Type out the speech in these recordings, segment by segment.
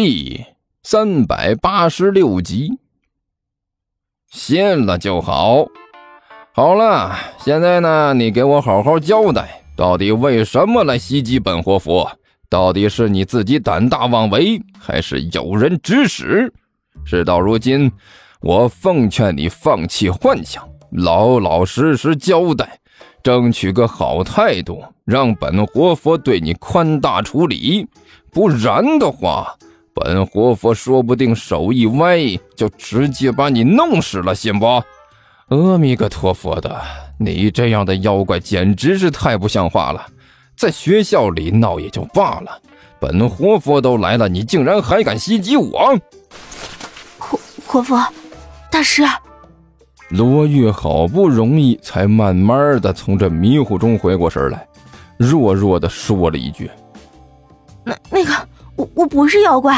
第三百八十六集。信了就好。好了，现在呢，你给我好好交代，到底为什么来袭击本活佛？到底是你自己胆大妄为，还是有人指使？事到如今，我奉劝你放弃幻想，老老实实交代，争取个好态度，让本活佛对你宽大处理。不然的话，本活佛说不定手一歪，就直接把你弄死了，信不？阿弥陀佛的，你这样的妖怪简直是太不像话了！在学校里闹也就罢了，本活佛都来了，你竟然还敢袭击我！活活佛，大师，罗玉好不容易才慢慢的从这迷糊中回过神来，弱弱的说了一句：“那那个，我我不是妖怪。”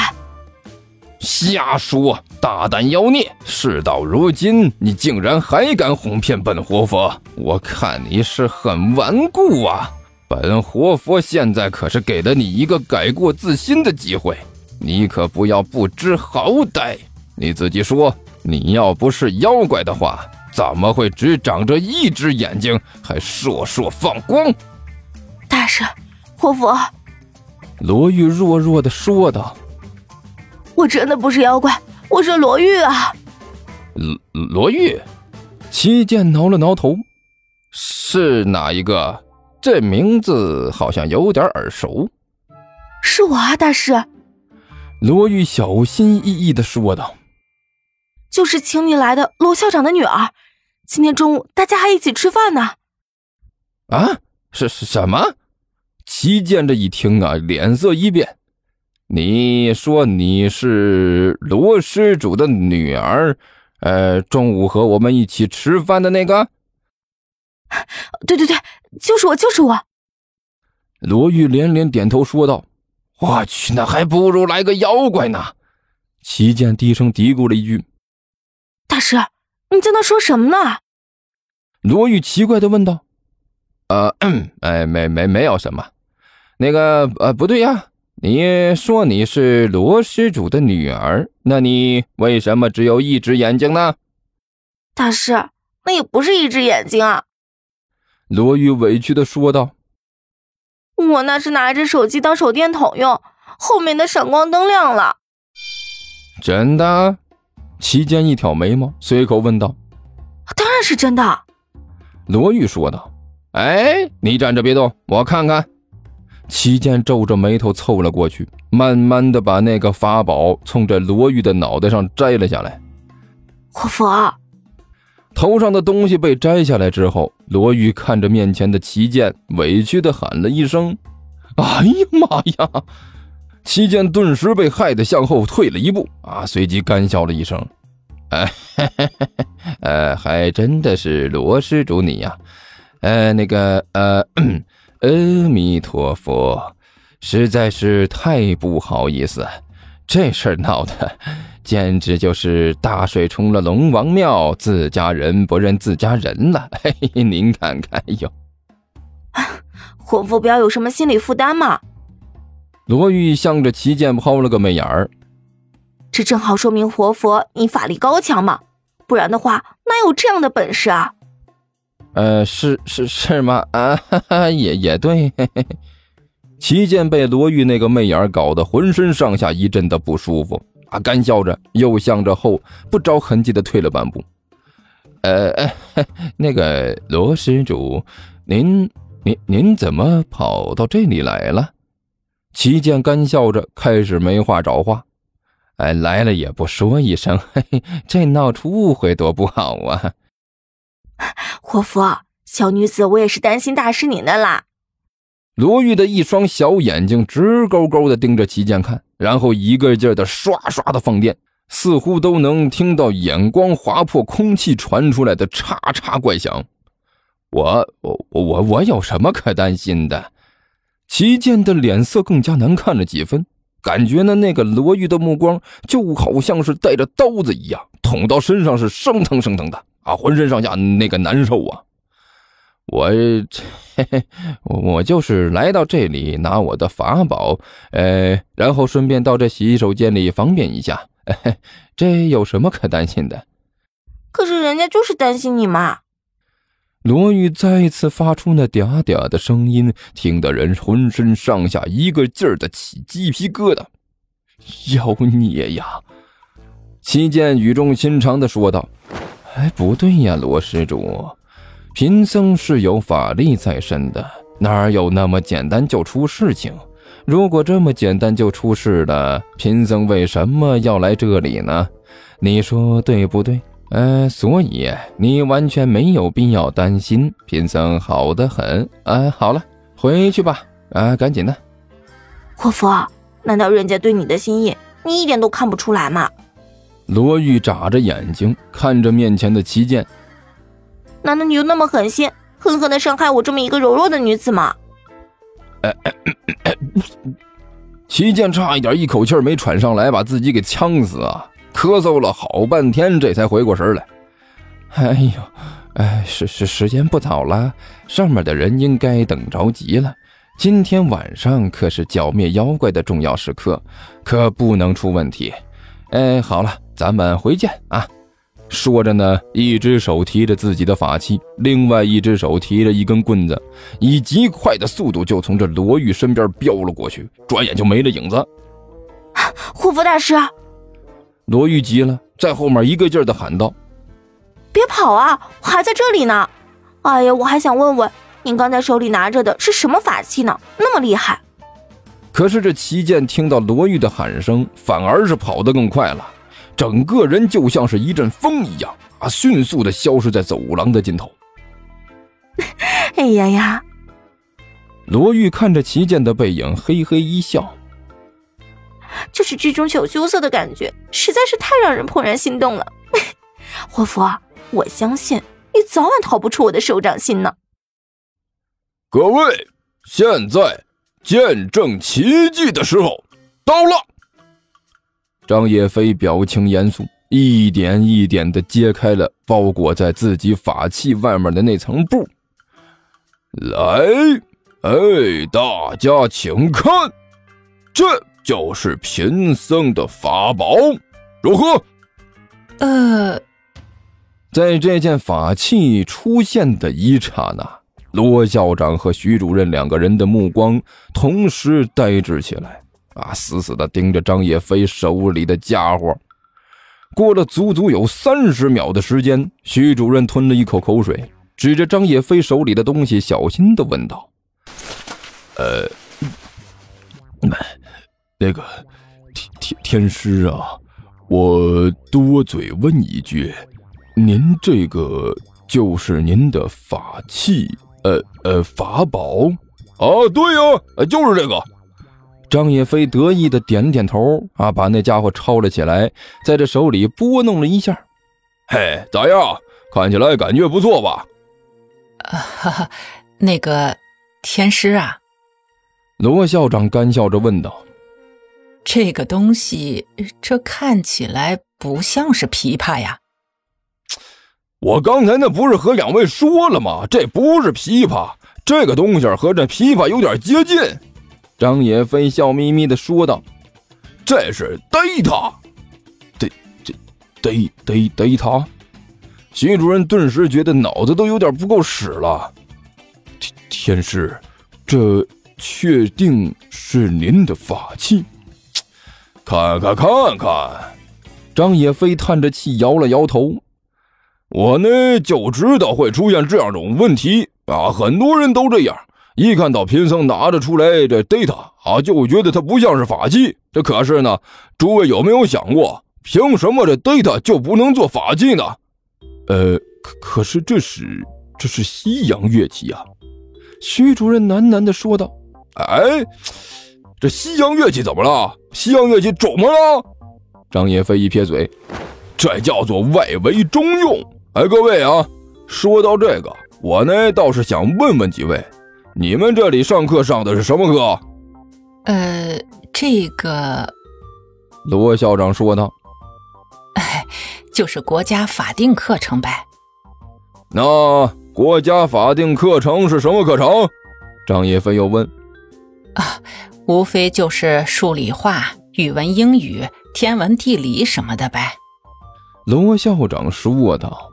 瞎说！大胆妖孽！事到如今，你竟然还敢哄骗本活佛，我看你是很顽固啊！本活佛现在可是给了你一个改过自新的机会，你可不要不知好歹。你自己说，你要不是妖怪的话，怎么会只长着一只眼睛，还烁烁放光？大师，活佛，罗玉弱弱的说道。我真的不是妖怪，我是罗玉啊！罗罗玉，七剑挠了挠头，是哪一个？这名字好像有点耳熟。是我啊，大师。罗玉小心翼翼的说道：“就是请你来的罗校长的女儿，今天中午大家还一起吃饭呢。”啊？是是什么？七剑这一听啊，脸色一变。你说你是罗施主的女儿，呃，中午和我们一起吃饭的那个？对对对，就是我，就是我。罗玉连连点头说道：“我去，那还不如来个妖怪呢。”齐剑低声嘀咕了一句：“大师，你在那说什么呢？”罗玉奇怪的问道：“呃，哎，没没没有什么，那个，呃，不对呀。”你说你是罗施主的女儿，那你为什么只有一只眼睛呢？大师，那也不是一只眼睛啊！罗玉委屈的说道：“我那是拿着手机当手电筒用，后面的闪光灯亮了。”真的？齐剑一挑眉毛，随口问道：“当然是真的。”罗玉说道：“哎，你站着别动，我看看。”齐剑皱着眉头凑了过去，慢慢的把那个法宝从这罗玉的脑袋上摘了下来。活佛，头上的东西被摘下来之后，罗玉看着面前的齐剑，委屈的喊了一声：“哎呀妈呀！”齐剑顿时被害得向后退了一步，啊，随即干笑了一声：“哎，呃，还真的是罗施主你呀，呃，那个，呃。”阿弥陀佛，实在是太不好意思，这事儿闹的简直就是大水冲了龙王庙，自家人不认自家人了。嘿嘿，您看看哟，活佛不要有什么心理负担嘛。罗玉向着齐剑抛了个媚眼儿，这正好说明活佛你法力高强嘛，不然的话哪有这样的本事啊？呃，是是是吗？啊，哈哈，也也对。嘿 嘿齐剑被罗玉那个媚眼搞得浑身上下一阵的不舒服，啊，干笑着又向着后不着痕迹的退了半步。呃，那个罗施主，您您您怎么跑到这里来了？齐剑干笑着开始没话找话。哎，来了也不说一声，嘿嘿，这闹出误会多不好啊。活佛，小女子我也是担心大师您的啦。罗玉的一双小眼睛直勾勾的盯着齐剑看，然后一个劲儿的刷刷的放电，似乎都能听到眼光划破空气传出来的叉叉怪响。我我我我有什么可担心的？齐剑的脸色更加难看了几分，感觉呢那个罗玉的目光就好像是带着刀子一样，捅到身上是生疼生疼的。啊，浑身上下那个难受啊！我，嘿嘿，我就是来到这里拿我的法宝，呃，然后顺便到这洗手间里方便一下，这有什么可担心的？可是人家就是担心你嘛。罗玉再次发出那嗲嗲的声音，听得人浑身上下一个劲儿的起鸡皮疙瘩。妖孽呀！齐剑语重心长的说道：“哎，不对呀，罗施主。”贫僧是有法力在身的，哪有那么简单就出事情？如果这么简单就出事了，贫僧为什么要来这里呢？你说对不对？呃，所以你完全没有必要担心，贫僧好的很。啊，好了，回去吧。啊，赶紧的。活佛，难道人家对你的心意你一点都看不出来吗？罗玉眨着眼睛看着面前的齐剑。难道你就那么狠心，狠狠的伤害我这么一个柔弱的女子吗？齐剑差一点一口气没喘上来，把自己给呛死啊！咳嗽了好半天，这才回过神来。哎呦，哎，时时时间不早了，上面的人应该等着急了。今天晚上可是剿灭妖怪的重要时刻，可不能出问题。哎，好了，咱们回见啊！说着呢，一只手提着自己的法器，另外一只手提着一根棍子，以极快的速度就从这罗玉身边飙了过去，转眼就没了影子。护符大师，罗玉急了，在后面一个劲儿的喊道：“别跑啊，我还在这里呢！哎呀，我还想问问，您刚才手里拿着的是什么法器呢？那么厉害！”可是这齐剑听到罗玉的喊声，反而是跑得更快了。整个人就像是一阵风一样啊，迅速的消失在走廊的尽头。哎呀呀！罗玉看着齐剑的背影，嘿嘿一笑。就是这种小羞涩的感觉，实在是太让人怦然心动了。活佛，我相信你早晚逃不出我的手掌心呢。各位，现在见证奇迹的时候到了。张叶飞表情严肃，一点一点的揭开了包裹在自己法器外面的那层布。来，哎，大家请看，这就是贫僧的法宝，如何？呃，在这件法器出现的一刹那，罗校长和徐主任两个人的目光同时呆滞起来。啊！死死的盯着张叶飞手里的家伙。过了足足有三十秒的时间，徐主任吞了一口口水，指着张叶飞手里的东西，小心的问道：“呃，那个天天天师啊，我多嘴问一句，您这个就是您的法器，呃呃，法宝？啊，对呀，就是这个。”张叶飞得意的点了点头，啊，把那家伙抄了起来，在这手里拨弄了一下。嘿，咋样？看起来感觉不错吧？啊哈哈，那个天师啊，罗校长干笑着问道：“这个东西，这看起来不像是琵琶呀。”我刚才那不是和两位说了吗？这不是琵琶，这个东西和这琵琶有点接近。张野飞笑眯眯的说道：“这是逮他，逮这逮逮逮他。”徐主任顿时觉得脑子都有点不够使了。天天师，这确定是您的法器？看看看看，张野飞叹着气摇了摇头。我呢就知道会出现这样种问题啊，很多人都这样。一看到贫僧拿着出来这 data 啊，就觉得它不像是法器。这可是呢，诸位有没有想过，凭什么这 data 就不能做法器呢？呃，可可是这是这是西洋乐器啊！徐主任喃喃地说道：“哎，这西洋乐器怎么了？西洋乐器怎么了？”张叶飞一撇嘴：“这叫做外围中用。”哎，各位啊，说到这个，我呢倒是想问问几位。你们这里上课上的是什么课？呃，这个，罗校长说道：“哎，就是国家法定课程呗。”那国家法定课程是什么课程？张叶飞又问。啊，无非就是数理化、语文、英语、天文、地理什么的呗。罗校长说道。